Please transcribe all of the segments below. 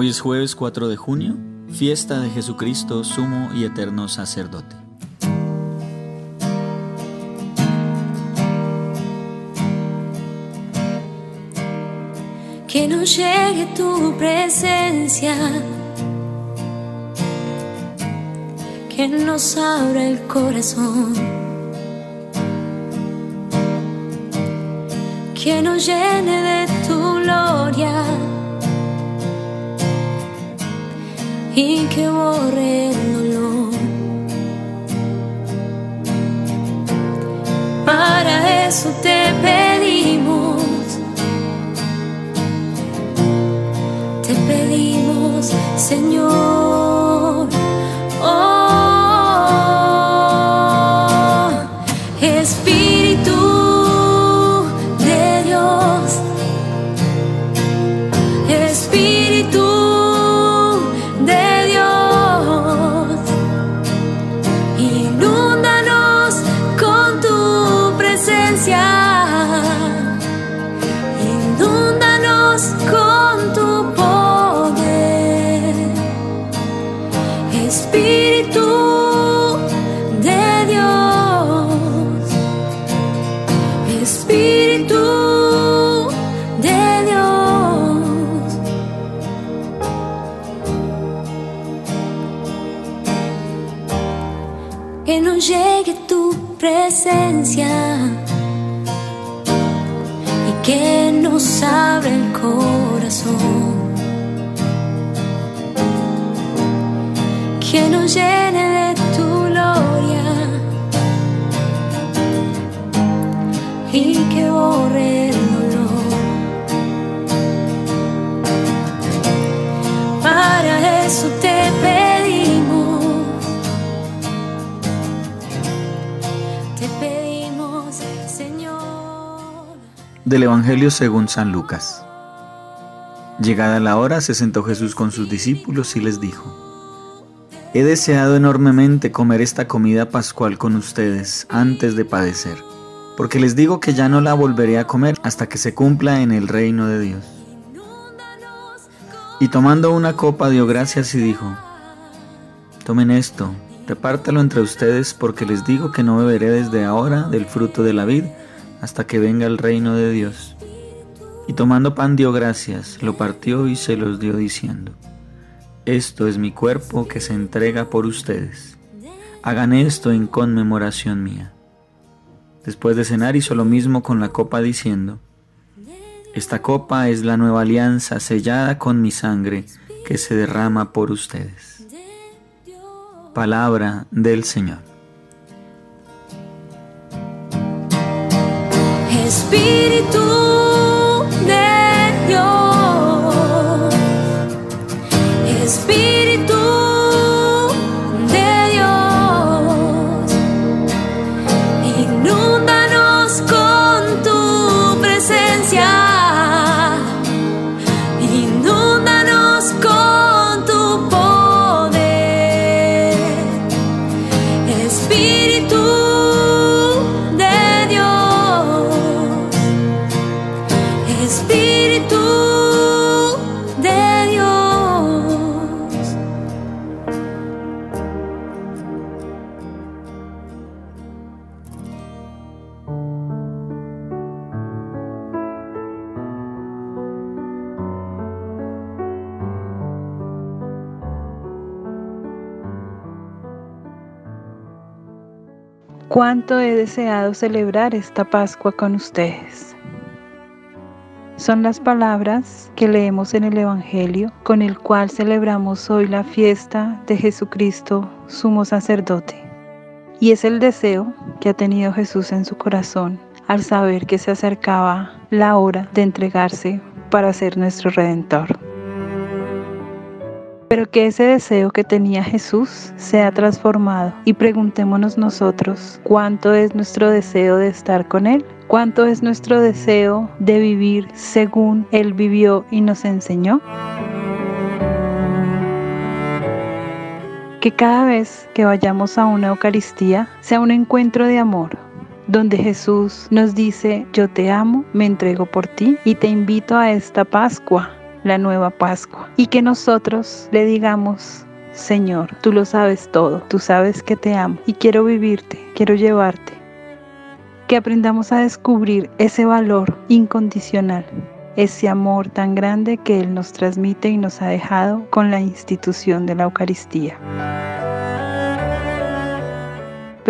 Hoy es jueves 4 de junio, fiesta de Jesucristo, sumo y eterno sacerdote. Que no llegue tu presencia, que nos abra el corazón, que nos llene de tu gloria y que borre el dolor. Para eso De Dios. que no llegue tu presencia y que nos abra el corazón, que nos llene que borre dolor. Para eso te pedimos. Te pedimos, Señor. Del Evangelio según San Lucas. Llegada la hora, se sentó Jesús con sus discípulos y les dijo, He deseado enormemente comer esta comida pascual con ustedes antes de padecer, porque les digo que ya no la volveré a comer hasta que se cumpla en el reino de Dios. Y tomando una copa dio gracias y dijo, Tomen esto, repártalo entre ustedes, porque les digo que no beberé desde ahora del fruto de la vid hasta que venga el reino de Dios. Y tomando pan dio gracias, lo partió y se los dio diciendo, Esto es mi cuerpo que se entrega por ustedes. Hagan esto en conmemoración mía. Después de cenar hizo lo mismo con la copa diciendo, Esta copa es la nueva alianza sellada con mi sangre que se derrama por ustedes. Palabra del Señor. Espíritu Cuánto he deseado celebrar esta Pascua con ustedes. Son las palabras que leemos en el Evangelio con el cual celebramos hoy la fiesta de Jesucristo, sumo sacerdote. Y es el deseo que ha tenido Jesús en su corazón al saber que se acercaba la hora de entregarse para ser nuestro redentor. Pero que ese deseo que tenía Jesús sea transformado. Y preguntémonos nosotros cuánto es nuestro deseo de estar con Él, cuánto es nuestro deseo de vivir según Él vivió y nos enseñó. Que cada vez que vayamos a una Eucaristía sea un encuentro de amor, donde Jesús nos dice, yo te amo, me entrego por ti y te invito a esta Pascua la nueva Pascua y que nosotros le digamos, Señor, tú lo sabes todo, tú sabes que te amo y quiero vivirte, quiero llevarte. Que aprendamos a descubrir ese valor incondicional, ese amor tan grande que Él nos transmite y nos ha dejado con la institución de la Eucaristía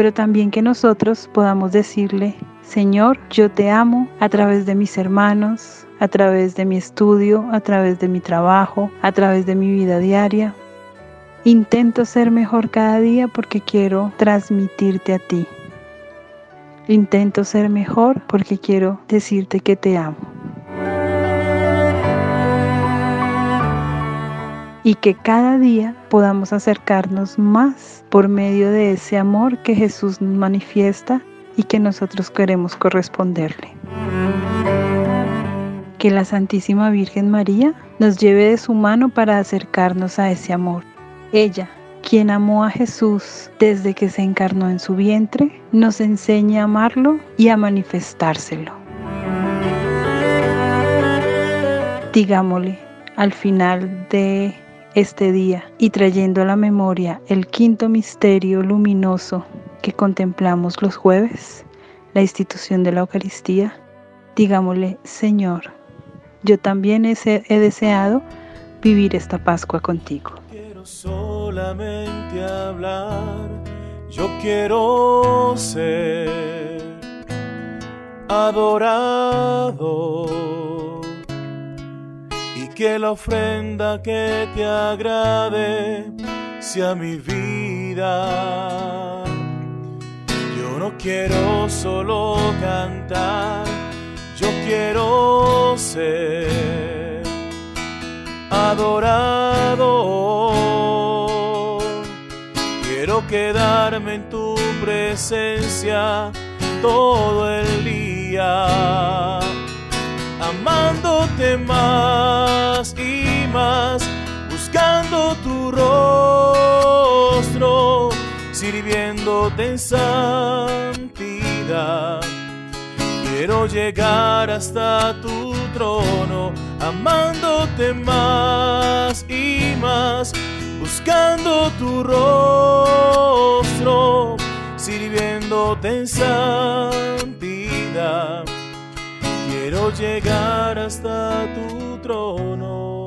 pero también que nosotros podamos decirle, Señor, yo te amo a través de mis hermanos, a través de mi estudio, a través de mi trabajo, a través de mi vida diaria. Intento ser mejor cada día porque quiero transmitirte a ti. Intento ser mejor porque quiero decirte que te amo. y que cada día podamos acercarnos más por medio de ese amor que Jesús manifiesta y que nosotros queremos corresponderle. Que la Santísima Virgen María nos lleve de su mano para acercarnos a ese amor. Ella, quien amó a Jesús desde que se encarnó en su vientre, nos enseña a amarlo y a manifestárselo. Digámosle al final de este día y trayendo a la memoria el quinto misterio luminoso que contemplamos los jueves, la institución de la Eucaristía, digámosle, Señor, yo también he, deseado vivir esta Pascua contigo. Quiero solamente hablar, yo quiero ser adorado que la ofrenda que te agrade sea mi vida. Quiero solo cantar, yo quiero ser adorado. Quiero quedarme en tu presencia todo el día amándote más y más, buscando tu rostro, sirviéndote en Quiero llegar hasta tu trono, amándote más y más, buscando tu rostro, sirviéndote en santidad quiero llegar hasta tu trono.